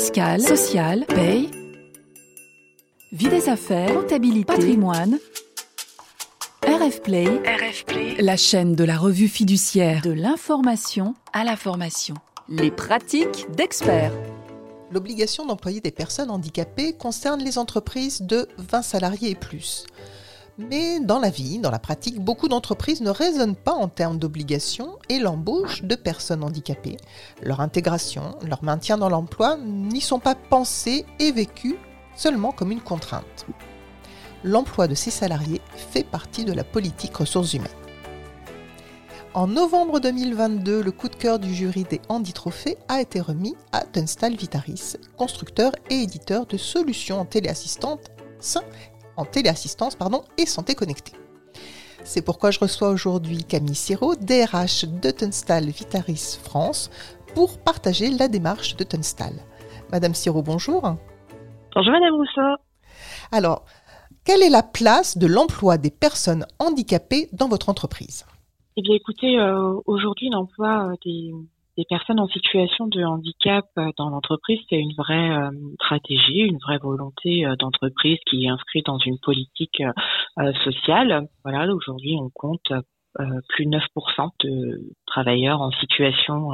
fiscale, sociale, paye, vie des affaires, comptabilité, patrimoine. RF Play, RF Play, la chaîne de la revue fiduciaire de l'information à la formation. Les pratiques d'experts. L'obligation d'employer des personnes handicapées concerne les entreprises de 20 salariés et plus. Mais dans la vie, dans la pratique, beaucoup d'entreprises ne raisonnent pas en termes d'obligation et l'embauche de personnes handicapées. Leur intégration, leur maintien dans l'emploi n'y sont pas pensés et vécus seulement comme une contrainte. L'emploi de ces salariés fait partie de la politique ressources humaines. En novembre 2022, le coup de cœur du jury des Handy Trophées a été remis à Dunstal Vitaris, constructeur et éditeur de solutions en téléassistante en téléassistance pardon, et santé connectée. C'est pourquoi je reçois aujourd'hui Camille Siro, DRH de Tunstall Vitaris France, pour partager la démarche de Tunstall. Madame Siro, bonjour. Bonjour Madame Rousseau. Alors, quelle est la place de l'emploi des personnes handicapées dans votre entreprise? Eh bien écoutez, euh, aujourd'hui l'emploi euh, des des personnes en situation de handicap euh, dans l'entreprise, c'est une vraie euh, stratégie, une vraie volonté euh, d'entreprise qui est inscrite dans une politique sociale. Voilà, aujourd'hui, on compte plus de 9% de travailleurs en situation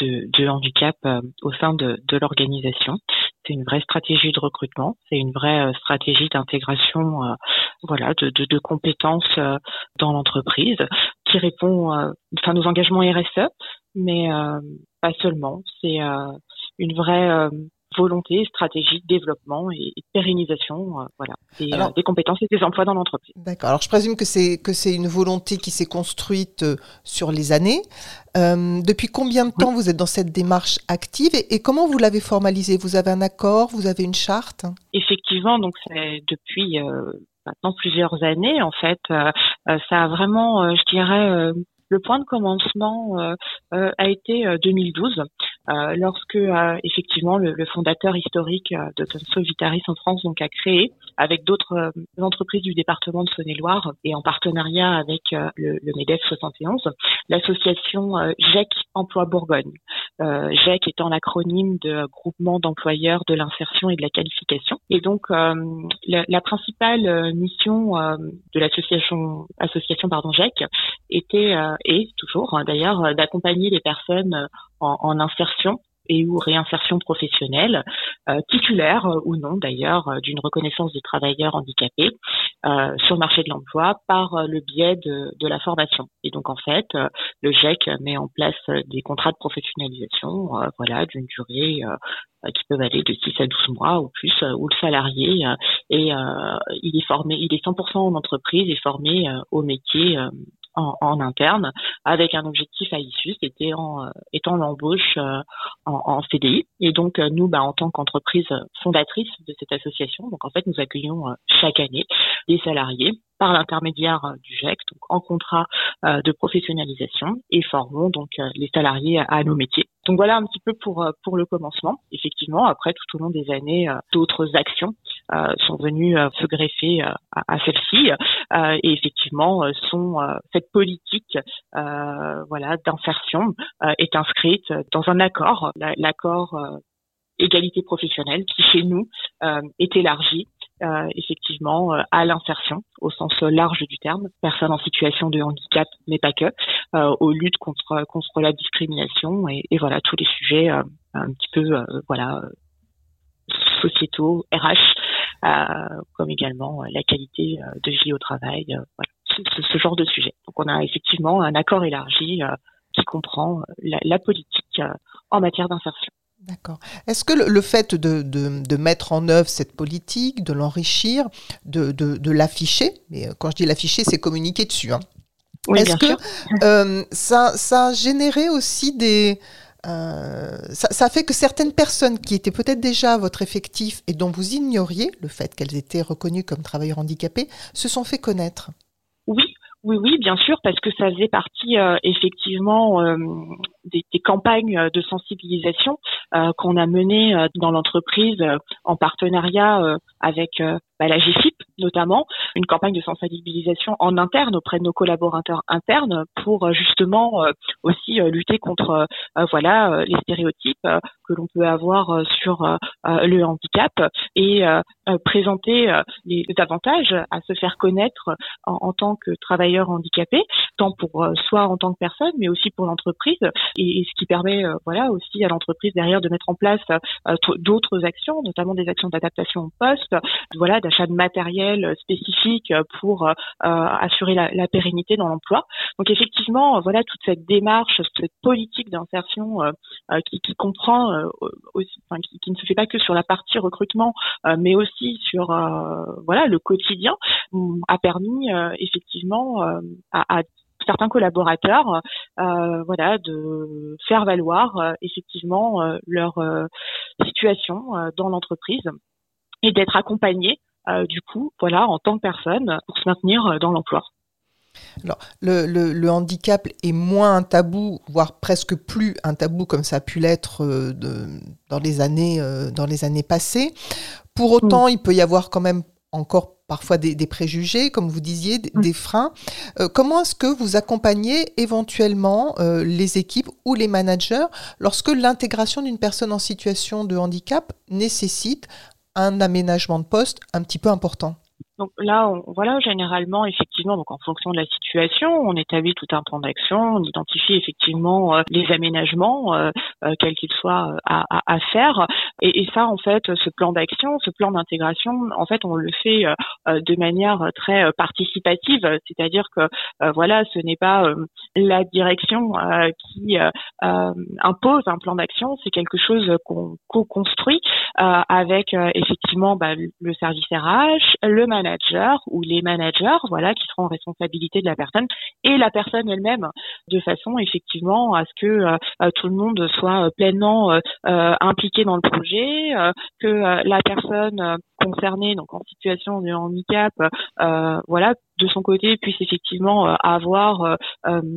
de, handicap au sein de, l'organisation. C'est une vraie stratégie de recrutement, c'est une vraie stratégie d'intégration, voilà, de compétences dans l'entreprise qui répond, enfin, nos engagements RSE, mais euh, pas seulement. C'est euh, une vraie euh, volonté, stratégie de développement et, de pérennisation, voilà, des, des, compétences et des emplois dans l'entreprise. D'accord. Alors je présume que c'est que c'est une volonté qui s'est construite sur les années. depuis combien de temps vous êtes dans cette démarche active et, et comment vous l'avez formalisée? Vous avez un accord? Vous avez une charte? Effectivement, donc c'est depuis maintenant plusieurs années en fait. ça a vraiment, je dirais le point de commencement euh, euh, a été 2012, euh, lorsque effectivement le, fondateur historique de Tonso Vitaris en France donc a créé avec d'autres entreprises du département de Saône-et-Loire et en partenariat avec le, MEDEF 71, l'association GEC Emploi Bourgogne. GEC étant l'acronyme de Groupement d'employeurs de l'insertion et de la qualification. Et donc la, la, principale mission de l'association association pardon GEC était et toujours hein, d'ailleurs euh, d'accompagner les personnes euh, en, insertion et ou réinsertion professionnelle, euh, titulaire ou non d'ailleurs d'une reconnaissance des travailleurs handicapés sur le marché de l'emploi par le biais de, de, la formation. Et donc en fait, le GEC met en place des contrats de professionnalisation, voilà, d'une durée qui peuvent aller de 6 à 12 mois ou plus, où le salarié est, il est formé, il est 100% en entreprise et formé au métier en, interne avec un objectif à issue, c'était en euh, étant l'embauche euh, en, en, CDI. Et donc euh, nous, bah, en tant qu'entreprise fondatrice de cette association, donc en fait nous accueillons chaque année des salariés par l'intermédiaire du GEC, donc en contrat de professionnalisation, et formons donc les salariés à, nos métiers. Donc voilà un petit peu pour pour le commencement. Effectivement, après tout au long des années, d'autres actions sont venus euh, se greffer euh, à, à celle-ci et effectivement sont cette politique voilà d'insertion est inscrite dans un accord, l'accord égalité professionnelle qui chez nous est élargi euh, effectivement à l'insertion au sens large du terme, personnes en situation de handicap, mais pas que, euh, aux luttes contre contre la discrimination et, et voilà tous les sujets un petit peu voilà sociétaux, RH, euh, comme également euh, la qualité euh, de vie au travail, voilà, ce, genre de sujet. Donc on a effectivement un accord élargi qui comprend la, politique en matière d'insertion. D'accord. Est-ce que le, fait de, de, mettre en œuvre cette politique, de l'enrichir, de, de l'afficher, mais quand je dis l'afficher, c'est communiquer dessus. Hein. Est-ce que ça, ça a généré aussi des, euh, ça, fait que certaines personnes qui étaient peut-être déjà votre effectif et dont vous ignoriez le fait qu'elles étaient reconnues comme travailleurs handicapés se sont fait connaître. Oui, oui, oui, bien sûr, parce que ça faisait partie euh, effectivement euh, des, campagnes de sensibilisation qu'on a menées dans l'entreprise en partenariat avec bah, la GFIP notamment, une campagne de sensibilisation en interne auprès de nos collaborateurs internes pour euh, justement euh, aussi euh, lutter contre voilà les stéréotypes que l'on peut avoir sur le handicap et présenter les avantages à se faire connaître en, en tant que travailleur handicapé, tant pour soi en tant que personne, mais aussi pour l'entreprise, et, ce qui permet voilà aussi à l'entreprise derrière de mettre en place d'autres actions, notamment des actions d'adaptation au poste, voilà, d'achat de matériel spécifique pour assurer la, la, pérennité dans l'emploi. Donc effectivement, voilà toute cette démarche, cette politique d'insertion qui, qui, comprend aussi, enfin, qui, qui, ne se fait pas que sur la partie recrutement, mais aussi sur voilà le quotidien, a permis effectivement à, à certains collaborateurs, euh, voilà, de faire valoir euh, effectivement euh, leur situation dans l'entreprise et d'être accompagnés du coup, voilà, en tant que personne pour se maintenir dans l'emploi. Alors, le, handicap est moins un tabou, voire presque plus un tabou comme ça a pu l'être dans les années passées. Pour autant, il peut y avoir quand même encore parfois des, préjugés, comme vous disiez, des, freins. Euh, comment est-ce que vous accompagnez éventuellement euh, les équipes ou les managers lorsque l'intégration d'une personne en situation de handicap nécessite un aménagement de poste un petit peu important? Donc là, on, voilà, généralement, effectivement, donc en fonction de la situation, on établit tout un plan d'action, on identifie effectivement euh, les aménagements, euh, euh, quels qu'ils soient, à, faire. Et, ça, en fait, ce plan d'action, ce plan d'intégration, en fait, on le fait de manière très participative, c'est-à-dire que voilà, ce n'est pas la direction qui impose un plan d'action, c'est quelque chose qu'on co-construit avec effectivement bah, le service RH, le management ou les managers, voilà, qui seront en responsabilité de la personne et la personne elle-même, de façon effectivement à ce que euh, euh, tout le monde soit euh, pleinement impliqué dans le projet, que la personne concernée, donc en situation de handicap, voilà, de son côté puisse effectivement avoir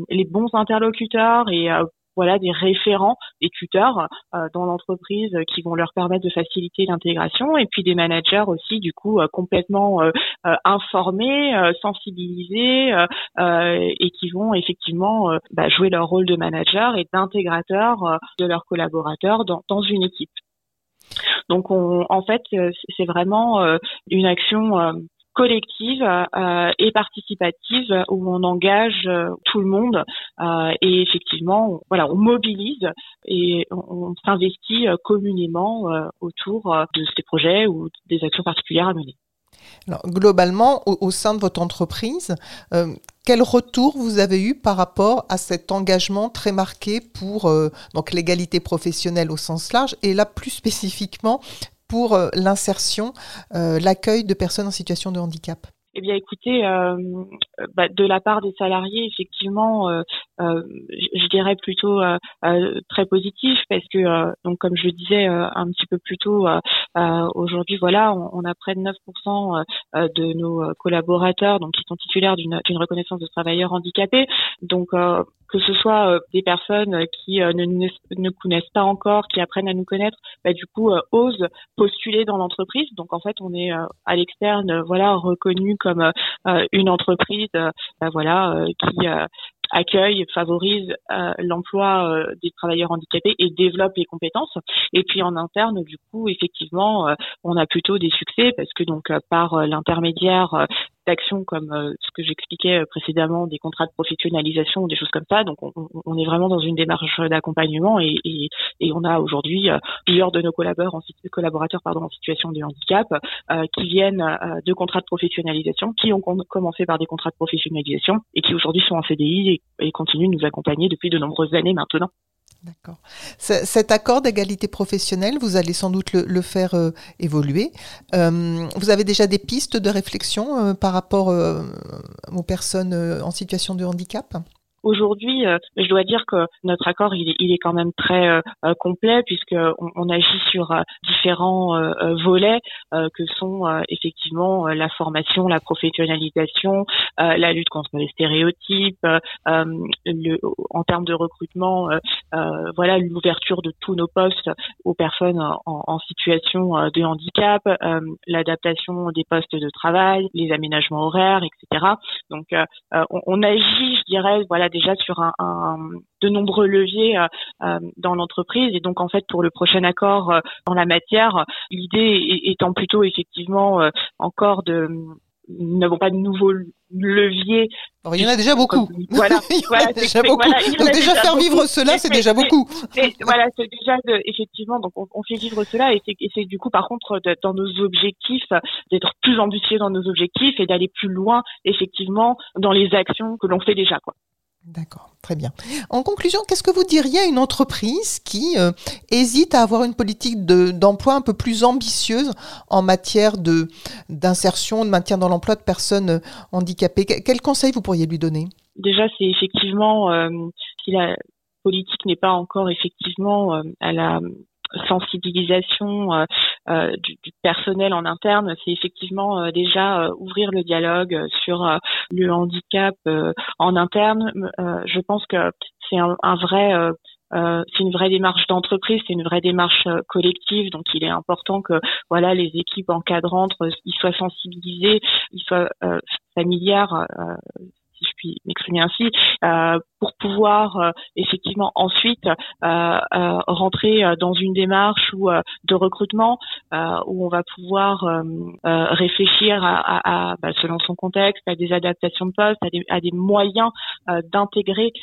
les bons interlocuteurs et voilà des référents, des tuteurs euh, dans l'entreprise qui vont leur permettre de faciliter l'intégration et puis des managers aussi du coup euh, complètement euh, informés, sensibilisés et qui vont effectivement bah, jouer leur rôle de manager et d'intégrateur de leurs collaborateurs dans, une équipe. Donc on, en fait, c'est vraiment une action collective euh, et participative où on engage euh, tout le monde euh, et effectivement, voilà, on mobilise et on, s'investit communément autour de ces projets ou des actions particulières à mener. Globalement, au, sein de votre entreprise, quel retour vous avez eu par rapport à cet engagement très marqué pour donc l'égalité professionnelle au sens large et là plus spécifiquement pour euh, l'insertion, euh, l'accueil de personnes en situation de handicap. Eh bien, écoutez, euh, bah, de la part des salariés, effectivement, je dirais plutôt très positif parce que, donc, comme je le disais un petit peu plus tôt, aujourd'hui, voilà, on, a près de 9% de nos collaborateurs, donc qui sont titulaires d'une reconnaissance de travailleurs handicapés. Donc, que ce soit des personnes qui ne, ne connaissent pas encore, qui apprennent à nous connaître, bah, du coup, osent postuler dans l'entreprise. Donc, en fait, on est à l'externe, voilà, reconnu comme euh, une entreprise euh, bah, voilà euh, qui accueille, favorise l'emploi des travailleurs handicapés et développe les compétences. Et puis en interne, du coup, effectivement, on a plutôt des succès parce que donc par l'intermédiaire comme euh, ce que j'expliquais euh, précédemment, des contrats de professionnalisation, des choses comme ça. Donc on, est vraiment dans une démarche d'accompagnement et, on a aujourd'hui euh, plusieurs de nos collaborateurs en, pardon, en situation de handicap qui viennent de contrats de professionnalisation, qui ont commencé par des contrats de professionnalisation et qui aujourd'hui sont en CDI et continuent de nous accompagner depuis de nombreuses années maintenant. D'accord. Cet accord d'égalité professionnelle, vous allez sans doute le, faire euh, évoluer. Euh, vous avez déjà des pistes de réflexion euh, par rapport aux personnes en situation de handicap? Aujourd'hui, euh, je dois dire que notre accord il est, il est quand même très euh, euh, complet puisque on, agit sur différents volets que sont effectivement la formation, la professionnalisation, la lutte contre les stéréotypes, le, en termes de recrutement, voilà l'ouverture de tous nos postes aux personnes en, en situation de handicap, l'adaptation des postes de travail, les aménagements horaires, etc. Donc on, on agit, je dirais, voilà déjà sur un, de nombreux leviers dans l'entreprise et donc en fait pour le prochain accord dans la matière, l'idée étant plutôt effectivement encore de nous n'avons pas de nouveaux leviers. il y en a déjà beaucoup. Voilà, il y en a déjà beaucoup. donc déjà, faire vivre cela, c'est déjà beaucoup. voilà, c'est déjà effectivement. Donc on, fait vivre cela et c'est du coup par contre dans nos objectifs d'être plus ambitieux dans nos objectifs et d'aller plus loin effectivement dans les actions que l'on fait déjà quoi. D'accord, très bien. En conclusion, qu'est-ce que vous diriez à une entreprise qui euh, hésite à avoir une politique d'emploi un peu plus ambitieuse en matière d'insertion, de maintien dans l'emploi de personnes euh, handicapées? Quel conseil vous pourriez lui donner? Déjà, c'est effectivement euh, si la politique n'est pas encore effectivement à la sensibilisation euh, euh, du, personnel en interne, c'est effectivement euh, déjà ouvrir le dialogue sur le handicap en interne. je pense que c'est un, vrai c'est une vraie démarche d'entreprise, c'est une vraie démarche collective. Donc, il est important que voilà les équipes encadrantes, ils soient sensibilisés, ils soient familières si je puis m'exprimer ainsi, euh, pour pouvoir euh, effectivement ensuite euh, rentrer dans une démarche ou de recrutement où on va pouvoir réfléchir à, à, bah, selon son contexte, à des adaptations de poste, à des, à des moyens d'intégrer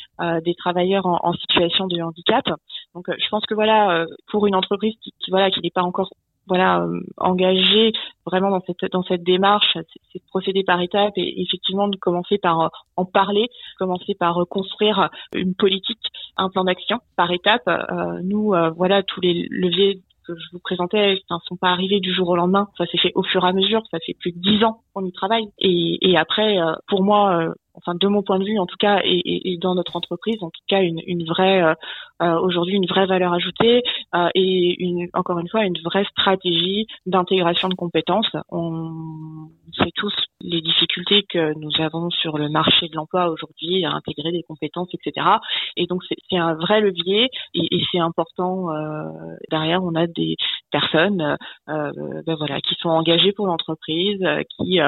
des travailleurs en, en, situation de handicap. Donc, je pense que voilà, pour une entreprise qui, qui voilà qui n'est pas encore voilà euh, engagé vraiment dans cette dans cette démarche, c'est de procéder par étapes et effectivement de commencer par euh, en parler, commencer par euh, construire une politique, un plan d'action par étapes. nous voilà tous les leviers que je vous présentais ne sont pas arrivés du jour au lendemain. Ça s'est fait au fur et à mesure. Ça fait plus de dix ans qu'on y travaille. Et, et après, pour moi, enfin de mon point de vue en tout cas, et, dans notre entreprise, en tout cas une, une vraie euh, euh, aujourd'hui une vraie valeur ajoutée euh, et une, encore une fois une vraie stratégie d'intégration de compétences. Que nous avons sur le marché de l'emploi aujourd'hui intégrer des compétences, etc. Et donc c'est un vrai levier et, et c'est important. derrière, on a des personnes, ben voilà, qui sont engagées pour l'entreprise, qui,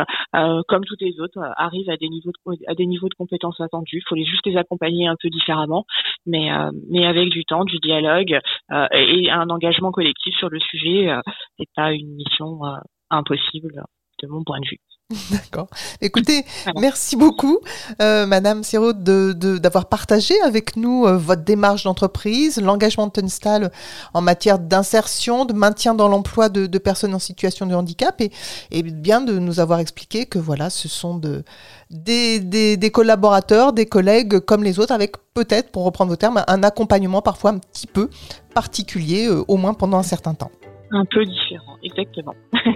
comme toutes les autres, arrivent à des niveaux de, à des niveaux de compétences attendus. Il faut juste les accompagner un peu différemment, mais euh, mais avec du temps, du dialogue euh, et un engagement collectif sur le sujet. Euh, c'est pas une mission impossible de mon point de vue. D'accord. Écoutez, merci beaucoup, euh, Madame Siro, d'avoir de, d'avoir partagé avec nous euh, votre démarche d'entreprise, l'engagement de Tunstal en matière d'insertion, de maintien dans l'emploi de, de, personnes en situation de handicap et, et, bien de nous avoir expliqué que voilà, ce sont de, des, des, des collaborateurs, des collègues comme les autres, avec peut-être, pour reprendre vos termes, un accompagnement parfois un petit peu particulier, euh, au moins pendant un certain temps. Un peu différent, exactement.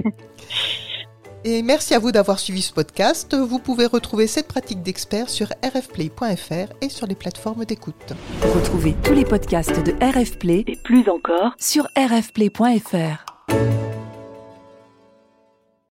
Et merci à vous d'avoir suivi ce podcast. Vous pouvez retrouver cette pratique d'expert sur rfplay.fr et sur les plateformes d'écoute. Retrouvez tous les podcasts de RFplay et plus encore sur rfplay.fr.